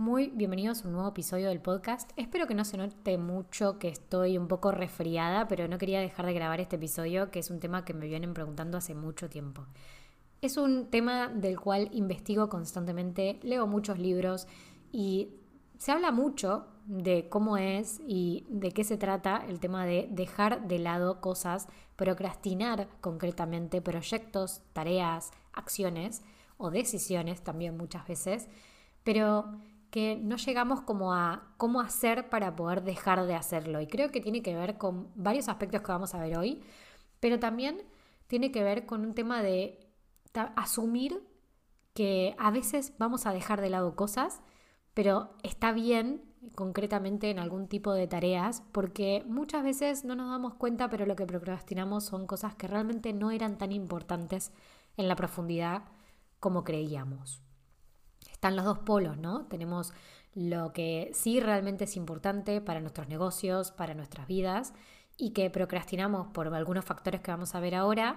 Muy bienvenidos a un nuevo episodio del podcast. Espero que no se note mucho que estoy un poco resfriada, pero no quería dejar de grabar este episodio, que es un tema que me vienen preguntando hace mucho tiempo. Es un tema del cual investigo constantemente, leo muchos libros y se habla mucho de cómo es y de qué se trata el tema de dejar de lado cosas, procrastinar concretamente proyectos, tareas, acciones o decisiones también muchas veces, pero que no llegamos como a cómo hacer para poder dejar de hacerlo. Y creo que tiene que ver con varios aspectos que vamos a ver hoy, pero también tiene que ver con un tema de asumir que a veces vamos a dejar de lado cosas, pero está bien concretamente en algún tipo de tareas, porque muchas veces no nos damos cuenta, pero lo que procrastinamos son cosas que realmente no eran tan importantes en la profundidad como creíamos están los dos polos, ¿no? Tenemos lo que sí realmente es importante para nuestros negocios, para nuestras vidas, y que procrastinamos por algunos factores que vamos a ver ahora.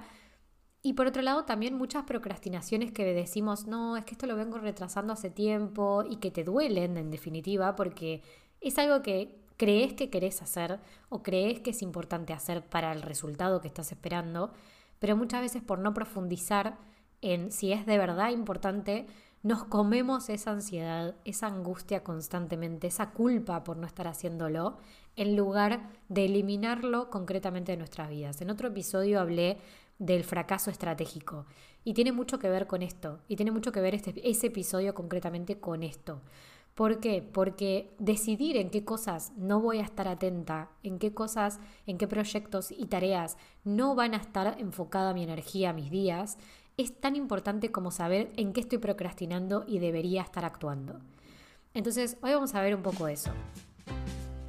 Y por otro lado, también muchas procrastinaciones que decimos, no, es que esto lo vengo retrasando hace tiempo y que te duelen en definitiva porque es algo que crees que querés hacer o crees que es importante hacer para el resultado que estás esperando, pero muchas veces por no profundizar en si es de verdad importante, nos comemos esa ansiedad, esa angustia constantemente, esa culpa por no estar haciéndolo, en lugar de eliminarlo concretamente de nuestras vidas. En otro episodio hablé del fracaso estratégico y tiene mucho que ver con esto, y tiene mucho que ver este, ese episodio concretamente con esto. ¿Por qué? Porque decidir en qué cosas no voy a estar atenta, en qué cosas, en qué proyectos y tareas no van a estar enfocada mi energía, mis días, es tan importante como saber en qué estoy procrastinando y debería estar actuando. Entonces, hoy vamos a ver un poco eso.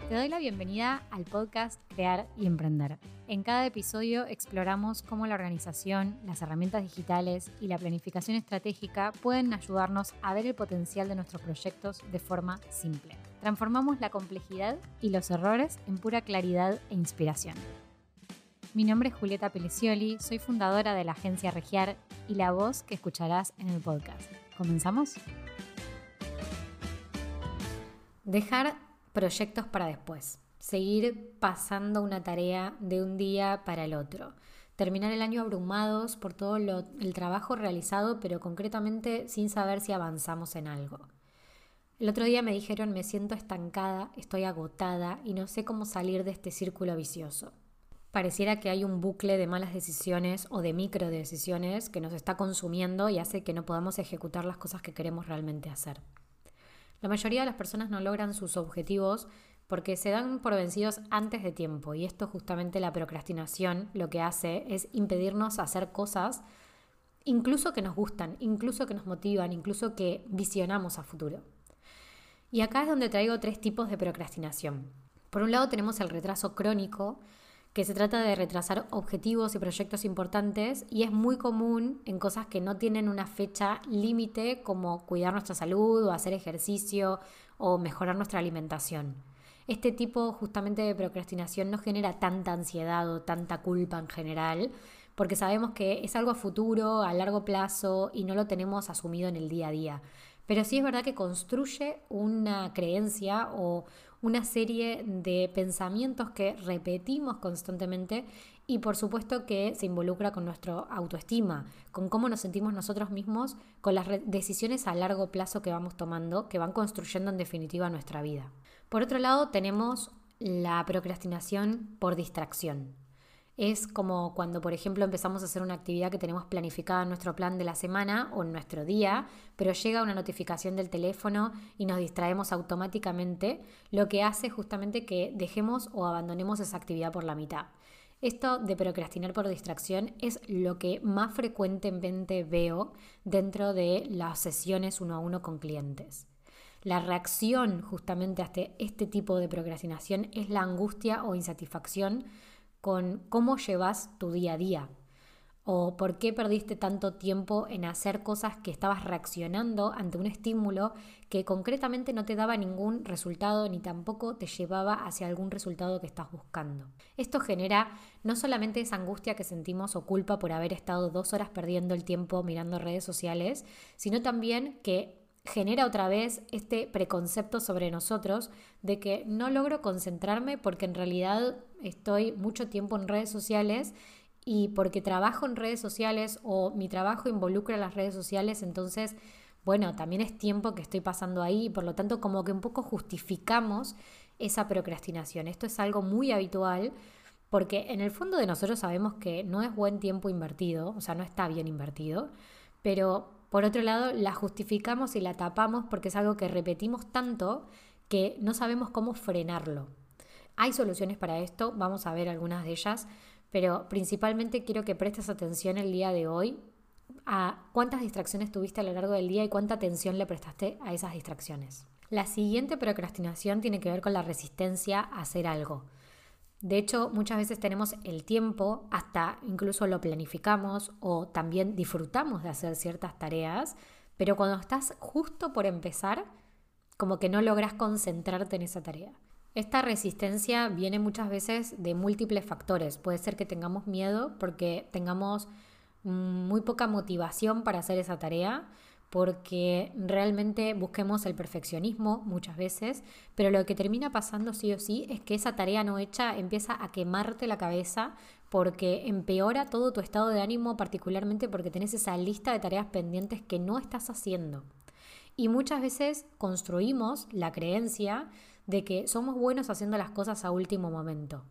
Te doy la bienvenida al podcast Crear y Emprender. En cada episodio exploramos cómo la organización, las herramientas digitales y la planificación estratégica pueden ayudarnos a ver el potencial de nuestros proyectos de forma simple. Transformamos la complejidad y los errores en pura claridad e inspiración. Mi nombre es Julieta Pelicioli, soy fundadora de la agencia Regiar y la voz que escucharás en el podcast. ¿Comenzamos? Dejar proyectos para después. Seguir pasando una tarea de un día para el otro. Terminar el año abrumados por todo el trabajo realizado, pero concretamente sin saber si avanzamos en algo. El otro día me dijeron me siento estancada, estoy agotada y no sé cómo salir de este círculo vicioso pareciera que hay un bucle de malas decisiones o de micro decisiones que nos está consumiendo y hace que no podamos ejecutar las cosas que queremos realmente hacer. La mayoría de las personas no logran sus objetivos porque se dan por vencidos antes de tiempo y esto justamente la procrastinación lo que hace es impedirnos hacer cosas incluso que nos gustan, incluso que nos motivan, incluso que visionamos a futuro. Y acá es donde traigo tres tipos de procrastinación. Por un lado tenemos el retraso crónico, que se trata de retrasar objetivos y proyectos importantes y es muy común en cosas que no tienen una fecha límite como cuidar nuestra salud o hacer ejercicio o mejorar nuestra alimentación. Este tipo justamente de procrastinación no genera tanta ansiedad o tanta culpa en general, porque sabemos que es algo a futuro, a largo plazo y no lo tenemos asumido en el día a día. Pero sí es verdad que construye una creencia o una serie de pensamientos que repetimos constantemente y por supuesto que se involucra con nuestra autoestima, con cómo nos sentimos nosotros mismos, con las decisiones a largo plazo que vamos tomando, que van construyendo en definitiva nuestra vida. Por otro lado, tenemos la procrastinación por distracción. Es como cuando, por ejemplo, empezamos a hacer una actividad que tenemos planificada en nuestro plan de la semana o en nuestro día, pero llega una notificación del teléfono y nos distraemos automáticamente, lo que hace justamente que dejemos o abandonemos esa actividad por la mitad. Esto de procrastinar por distracción es lo que más frecuentemente veo dentro de las sesiones uno a uno con clientes. La reacción justamente a este, este tipo de procrastinación es la angustia o insatisfacción con cómo llevas tu día a día o por qué perdiste tanto tiempo en hacer cosas que estabas reaccionando ante un estímulo que concretamente no te daba ningún resultado ni tampoco te llevaba hacia algún resultado que estás buscando. Esto genera no solamente esa angustia que sentimos o culpa por haber estado dos horas perdiendo el tiempo mirando redes sociales, sino también que genera otra vez este preconcepto sobre nosotros de que no logro concentrarme porque en realidad estoy mucho tiempo en redes sociales y porque trabajo en redes sociales o mi trabajo involucra las redes sociales, entonces, bueno, también es tiempo que estoy pasando ahí y por lo tanto como que un poco justificamos esa procrastinación. Esto es algo muy habitual porque en el fondo de nosotros sabemos que no es buen tiempo invertido, o sea, no está bien invertido, pero por otro lado la justificamos y la tapamos porque es algo que repetimos tanto que no sabemos cómo frenarlo. Hay soluciones para esto, vamos a ver algunas de ellas, pero principalmente quiero que prestes atención el día de hoy a cuántas distracciones tuviste a lo largo del día y cuánta atención le prestaste a esas distracciones. La siguiente procrastinación tiene que ver con la resistencia a hacer algo. De hecho, muchas veces tenemos el tiempo, hasta incluso lo planificamos o también disfrutamos de hacer ciertas tareas, pero cuando estás justo por empezar, como que no logras concentrarte en esa tarea. Esta resistencia viene muchas veces de múltiples factores. Puede ser que tengamos miedo porque tengamos muy poca motivación para hacer esa tarea, porque realmente busquemos el perfeccionismo muchas veces, pero lo que termina pasando sí o sí es que esa tarea no hecha empieza a quemarte la cabeza porque empeora todo tu estado de ánimo, particularmente porque tenés esa lista de tareas pendientes que no estás haciendo. Y muchas veces construimos la creencia de que somos buenos haciendo las cosas a último momento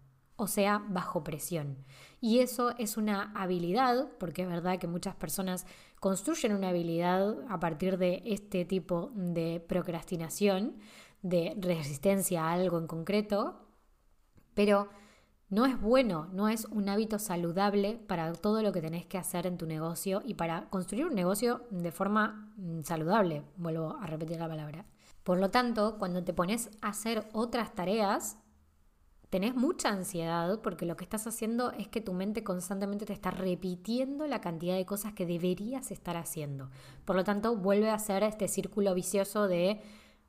o sea, bajo presión. Y eso es una habilidad, porque es verdad que muchas personas construyen una habilidad a partir de este tipo de procrastinación, de resistencia a algo en concreto, pero no es bueno, no es un hábito saludable para todo lo que tenés que hacer en tu negocio y para construir un negocio de forma mm, saludable, vuelvo a repetir la palabra. Por lo tanto, cuando te pones a hacer otras tareas, tenés mucha ansiedad porque lo que estás haciendo es que tu mente constantemente te está repitiendo la cantidad de cosas que deberías estar haciendo. Por lo tanto, vuelve a ser este círculo vicioso de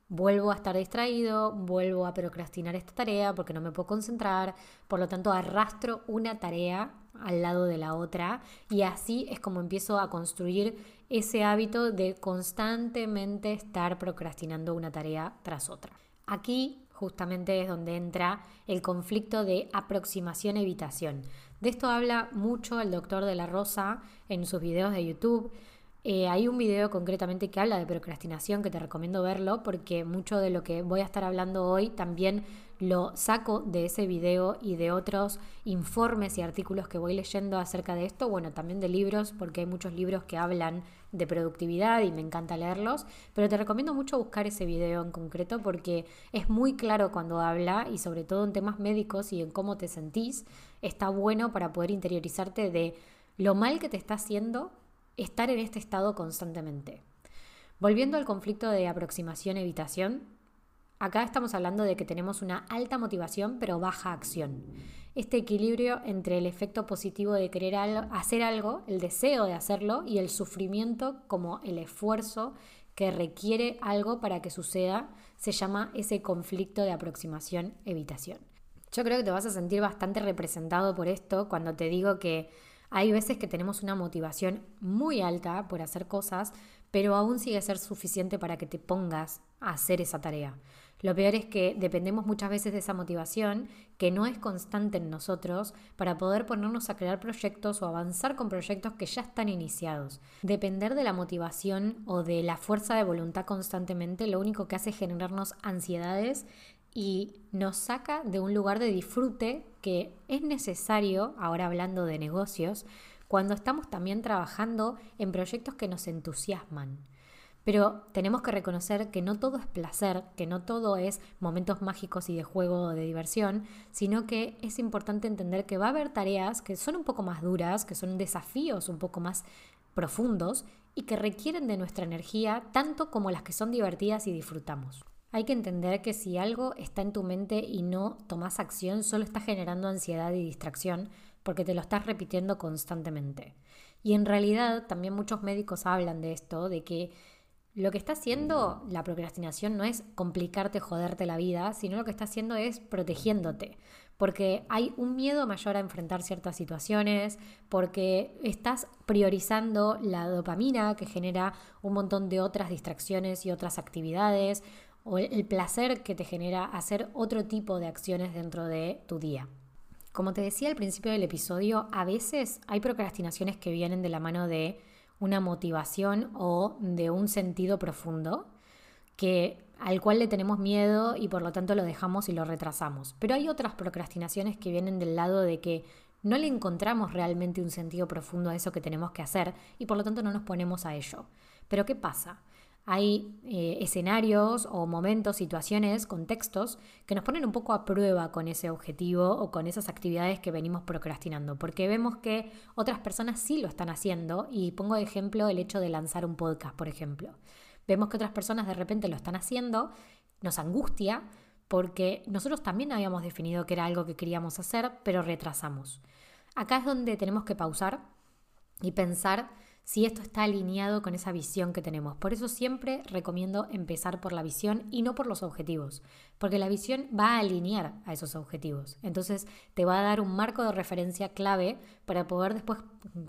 vuelvo a estar distraído, vuelvo a procrastinar esta tarea porque no me puedo concentrar, por lo tanto arrastro una tarea al lado de la otra y así es como empiezo a construir ese hábito de constantemente estar procrastinando una tarea tras otra. Aquí justamente es donde entra el conflicto de aproximación-evitación. De esto habla mucho el doctor de la Rosa en sus videos de YouTube. Eh, hay un video concretamente que habla de procrastinación que te recomiendo verlo porque mucho de lo que voy a estar hablando hoy también lo saco de ese video y de otros informes y artículos que voy leyendo acerca de esto, bueno, también de libros, porque hay muchos libros que hablan de productividad y me encanta leerlos, pero te recomiendo mucho buscar ese video en concreto porque es muy claro cuando habla y sobre todo en temas médicos y en cómo te sentís, está bueno para poder interiorizarte de lo mal que te está haciendo estar en este estado constantemente. Volviendo al conflicto de aproximación-evitación, Acá estamos hablando de que tenemos una alta motivación pero baja acción. Este equilibrio entre el efecto positivo de querer hacer algo, el deseo de hacerlo y el sufrimiento como el esfuerzo que requiere algo para que suceda, se llama ese conflicto de aproximación-evitación. Yo creo que te vas a sentir bastante representado por esto cuando te digo que hay veces que tenemos una motivación muy alta por hacer cosas, pero aún sigue ser suficiente para que te pongas a hacer esa tarea. Lo peor es que dependemos muchas veces de esa motivación que no es constante en nosotros para poder ponernos a crear proyectos o avanzar con proyectos que ya están iniciados. Depender de la motivación o de la fuerza de voluntad constantemente lo único que hace es generarnos ansiedades y nos saca de un lugar de disfrute que es necesario, ahora hablando de negocios, cuando estamos también trabajando en proyectos que nos entusiasman. Pero tenemos que reconocer que no todo es placer, que no todo es momentos mágicos y de juego o de diversión, sino que es importante entender que va a haber tareas que son un poco más duras, que son desafíos un poco más profundos y que requieren de nuestra energía tanto como las que son divertidas y disfrutamos. Hay que entender que si algo está en tu mente y no tomas acción, solo está generando ansiedad y distracción porque te lo estás repitiendo constantemente. Y en realidad también muchos médicos hablan de esto, de que lo que está haciendo la procrastinación no es complicarte, joderte la vida, sino lo que está haciendo es protegiéndote. Porque hay un miedo mayor a enfrentar ciertas situaciones, porque estás priorizando la dopamina que genera un montón de otras distracciones y otras actividades, o el placer que te genera hacer otro tipo de acciones dentro de tu día. Como te decía al principio del episodio, a veces hay procrastinaciones que vienen de la mano de una motivación o de un sentido profundo que al cual le tenemos miedo y por lo tanto lo dejamos y lo retrasamos. Pero hay otras procrastinaciones que vienen del lado de que no le encontramos realmente un sentido profundo a eso que tenemos que hacer y por lo tanto no nos ponemos a ello. Pero ¿qué pasa? Hay eh, escenarios o momentos, situaciones, contextos que nos ponen un poco a prueba con ese objetivo o con esas actividades que venimos procrastinando, porque vemos que otras personas sí lo están haciendo y pongo de ejemplo el hecho de lanzar un podcast, por ejemplo. Vemos que otras personas de repente lo están haciendo, nos angustia porque nosotros también habíamos definido que era algo que queríamos hacer, pero retrasamos. Acá es donde tenemos que pausar y pensar si esto está alineado con esa visión que tenemos. Por eso siempre recomiendo empezar por la visión y no por los objetivos, porque la visión va a alinear a esos objetivos. Entonces te va a dar un marco de referencia clave para poder después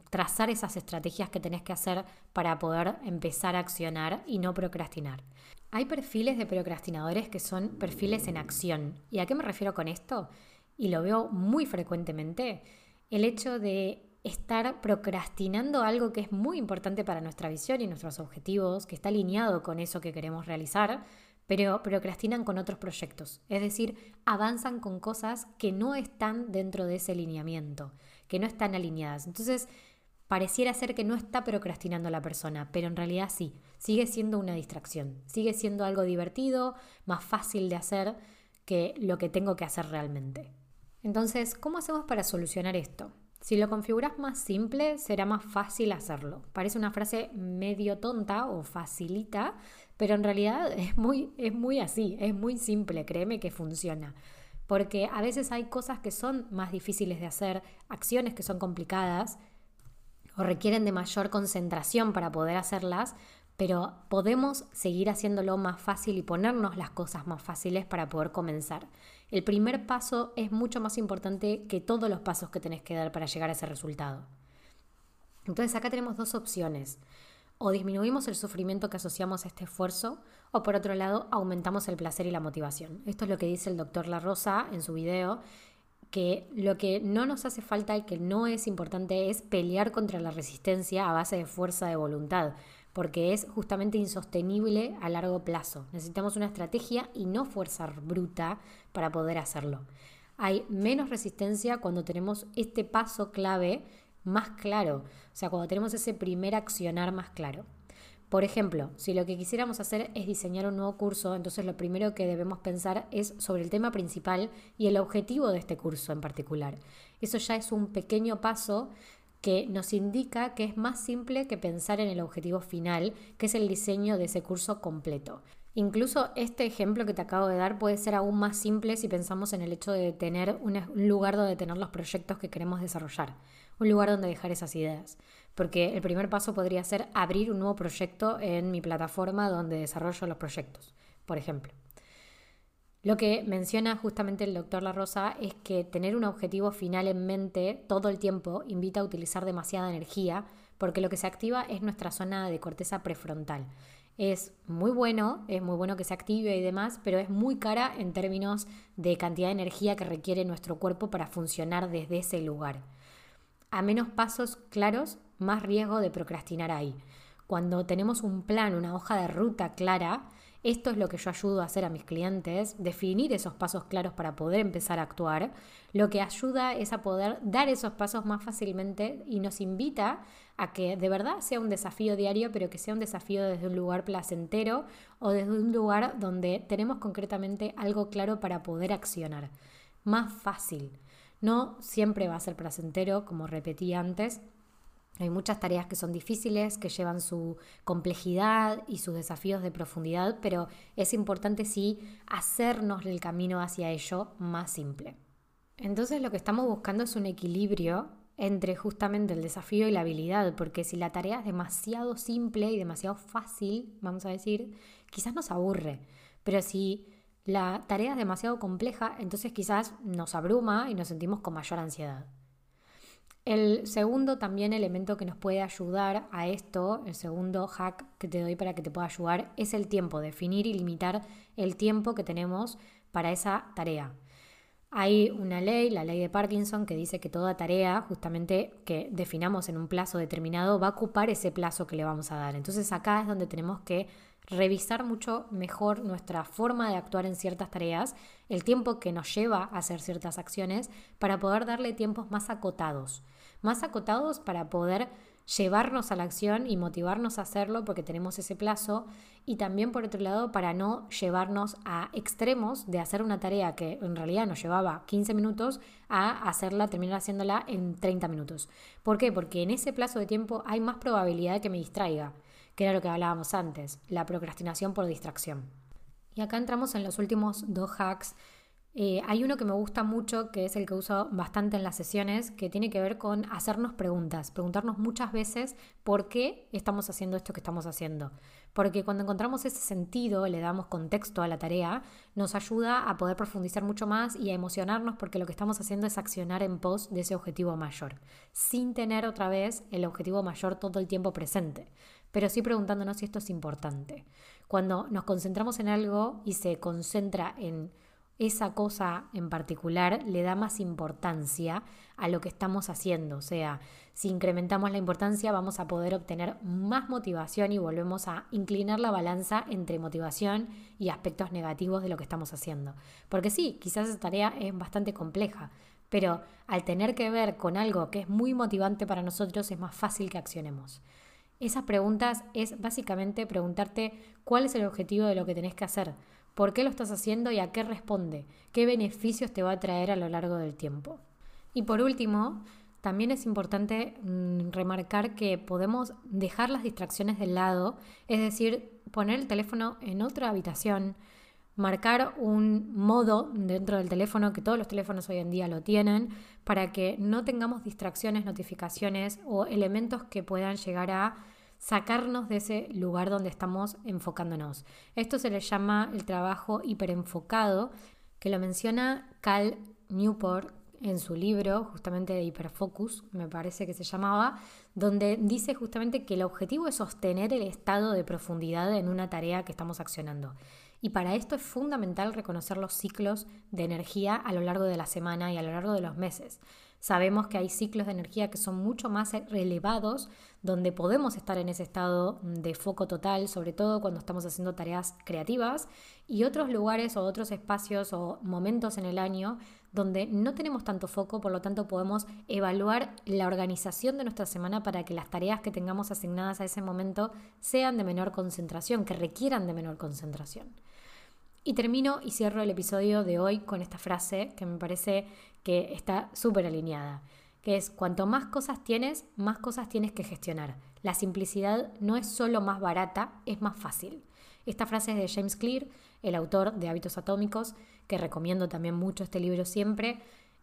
trazar esas estrategias que tenés que hacer para poder empezar a accionar y no procrastinar. Hay perfiles de procrastinadores que son perfiles en acción. ¿Y a qué me refiero con esto? Y lo veo muy frecuentemente. El hecho de estar procrastinando algo que es muy importante para nuestra visión y nuestros objetivos, que está alineado con eso que queremos realizar, pero procrastinan con otros proyectos. Es decir, avanzan con cosas que no están dentro de ese alineamiento, que no están alineadas. Entonces, pareciera ser que no está procrastinando la persona, pero en realidad sí, sigue siendo una distracción, sigue siendo algo divertido, más fácil de hacer que lo que tengo que hacer realmente. Entonces, ¿cómo hacemos para solucionar esto? Si lo configuras más simple, será más fácil hacerlo. Parece una frase medio tonta o facilita, pero en realidad es muy, es muy así, es muy simple, créeme que funciona. Porque a veces hay cosas que son más difíciles de hacer, acciones que son complicadas o requieren de mayor concentración para poder hacerlas, pero podemos seguir haciéndolo más fácil y ponernos las cosas más fáciles para poder comenzar. El primer paso es mucho más importante que todos los pasos que tenés que dar para llegar a ese resultado. Entonces acá tenemos dos opciones. O disminuimos el sufrimiento que asociamos a este esfuerzo, o por otro lado, aumentamos el placer y la motivación. Esto es lo que dice el doctor La Rosa en su video, que lo que no nos hace falta y que no es importante es pelear contra la resistencia a base de fuerza de voluntad porque es justamente insostenible a largo plazo. Necesitamos una estrategia y no fuerza bruta para poder hacerlo. Hay menos resistencia cuando tenemos este paso clave más claro, o sea, cuando tenemos ese primer accionar más claro. Por ejemplo, si lo que quisiéramos hacer es diseñar un nuevo curso, entonces lo primero que debemos pensar es sobre el tema principal y el objetivo de este curso en particular. Eso ya es un pequeño paso que nos indica que es más simple que pensar en el objetivo final, que es el diseño de ese curso completo. Incluso este ejemplo que te acabo de dar puede ser aún más simple si pensamos en el hecho de tener un lugar donde tener los proyectos que queremos desarrollar, un lugar donde dejar esas ideas. Porque el primer paso podría ser abrir un nuevo proyecto en mi plataforma donde desarrollo los proyectos, por ejemplo. Lo que menciona justamente el doctor La Rosa es que tener un objetivo final en mente todo el tiempo invita a utilizar demasiada energía porque lo que se activa es nuestra zona de corteza prefrontal. Es muy bueno, es muy bueno que se active y demás, pero es muy cara en términos de cantidad de energía que requiere nuestro cuerpo para funcionar desde ese lugar. A menos pasos claros, más riesgo de procrastinar ahí. Cuando tenemos un plan, una hoja de ruta clara, esto es lo que yo ayudo a hacer a mis clientes, definir esos pasos claros para poder empezar a actuar. Lo que ayuda es a poder dar esos pasos más fácilmente y nos invita a que de verdad sea un desafío diario, pero que sea un desafío desde un lugar placentero o desde un lugar donde tenemos concretamente algo claro para poder accionar. Más fácil. No siempre va a ser placentero, como repetí antes, hay muchas tareas que son difíciles, que llevan su complejidad y sus desafíos de profundidad, pero es importante sí hacernos el camino hacia ello más simple. Entonces lo que estamos buscando es un equilibrio entre justamente el desafío y la habilidad, porque si la tarea es demasiado simple y demasiado fácil, vamos a decir, quizás nos aburre, pero si la tarea es demasiado compleja, entonces quizás nos abruma y nos sentimos con mayor ansiedad. El segundo también elemento que nos puede ayudar a esto, el segundo hack que te doy para que te pueda ayudar, es el tiempo, definir y limitar el tiempo que tenemos para esa tarea. Hay una ley, la ley de Parkinson, que dice que toda tarea, justamente que definamos en un plazo determinado, va a ocupar ese plazo que le vamos a dar. Entonces acá es donde tenemos que revisar mucho mejor nuestra forma de actuar en ciertas tareas, el tiempo que nos lleva a hacer ciertas acciones, para poder darle tiempos más acotados más acotados para poder llevarnos a la acción y motivarnos a hacerlo porque tenemos ese plazo y también por otro lado para no llevarnos a extremos de hacer una tarea que en realidad nos llevaba 15 minutos a hacerla, terminar haciéndola en 30 minutos. ¿Por qué? Porque en ese plazo de tiempo hay más probabilidad de que me distraiga, que era lo que hablábamos antes, la procrastinación por distracción. Y acá entramos en los últimos dos hacks eh, hay uno que me gusta mucho, que es el que uso bastante en las sesiones, que tiene que ver con hacernos preguntas, preguntarnos muchas veces por qué estamos haciendo esto que estamos haciendo. Porque cuando encontramos ese sentido, le damos contexto a la tarea, nos ayuda a poder profundizar mucho más y a emocionarnos porque lo que estamos haciendo es accionar en pos de ese objetivo mayor, sin tener otra vez el objetivo mayor todo el tiempo presente, pero sí preguntándonos si esto es importante. Cuando nos concentramos en algo y se concentra en esa cosa en particular le da más importancia a lo que estamos haciendo. O sea, si incrementamos la importancia vamos a poder obtener más motivación y volvemos a inclinar la balanza entre motivación y aspectos negativos de lo que estamos haciendo. Porque sí, quizás esa tarea es bastante compleja, pero al tener que ver con algo que es muy motivante para nosotros es más fácil que accionemos. Esas preguntas es básicamente preguntarte cuál es el objetivo de lo que tenés que hacer por qué lo estás haciendo y a qué responde, qué beneficios te va a traer a lo largo del tiempo. Y por último, también es importante mm, remarcar que podemos dejar las distracciones del lado, es decir, poner el teléfono en otra habitación, marcar un modo dentro del teléfono, que todos los teléfonos hoy en día lo tienen, para que no tengamos distracciones, notificaciones o elementos que puedan llegar a sacarnos de ese lugar donde estamos enfocándonos. Esto se le llama el trabajo hiperenfocado, que lo menciona Cal Newport en su libro, justamente de Hiperfocus, me parece que se llamaba, donde dice justamente que el objetivo es sostener el estado de profundidad en una tarea que estamos accionando. Y para esto es fundamental reconocer los ciclos de energía a lo largo de la semana y a lo largo de los meses. Sabemos que hay ciclos de energía que son mucho más elevados, donde podemos estar en ese estado de foco total, sobre todo cuando estamos haciendo tareas creativas, y otros lugares o otros espacios o momentos en el año donde no tenemos tanto foco, por lo tanto podemos evaluar la organización de nuestra semana para que las tareas que tengamos asignadas a ese momento sean de menor concentración, que requieran de menor concentración. Y termino y cierro el episodio de hoy con esta frase que me parece que está súper alineada, que es cuanto más cosas tienes, más cosas tienes que gestionar. La simplicidad no es solo más barata, es más fácil. Esta frase es de James Clear, el autor de Hábitos Atómicos, que recomiendo también mucho este libro siempre,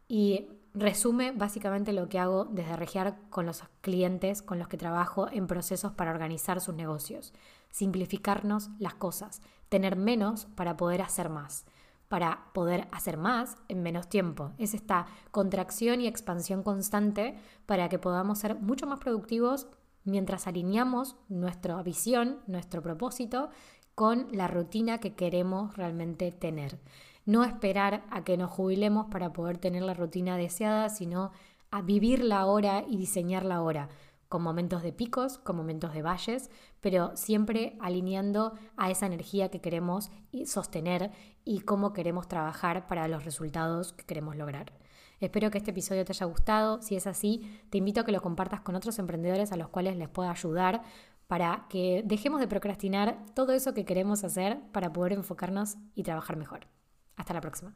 y resume básicamente lo que hago desde Regiar con los clientes con los que trabajo en procesos para organizar sus negocios. Simplificarnos las cosas, tener menos para poder hacer más para poder hacer más en menos tiempo. Es esta contracción y expansión constante para que podamos ser mucho más productivos mientras alineamos nuestra visión, nuestro propósito con la rutina que queremos realmente tener. No esperar a que nos jubilemos para poder tener la rutina deseada, sino a vivir la hora y diseñar la hora con momentos de picos, con momentos de valles, pero siempre alineando a esa energía que queremos sostener y cómo queremos trabajar para los resultados que queremos lograr. Espero que este episodio te haya gustado. Si es así, te invito a que lo compartas con otros emprendedores a los cuales les pueda ayudar para que dejemos de procrastinar todo eso que queremos hacer para poder enfocarnos y trabajar mejor. Hasta la próxima.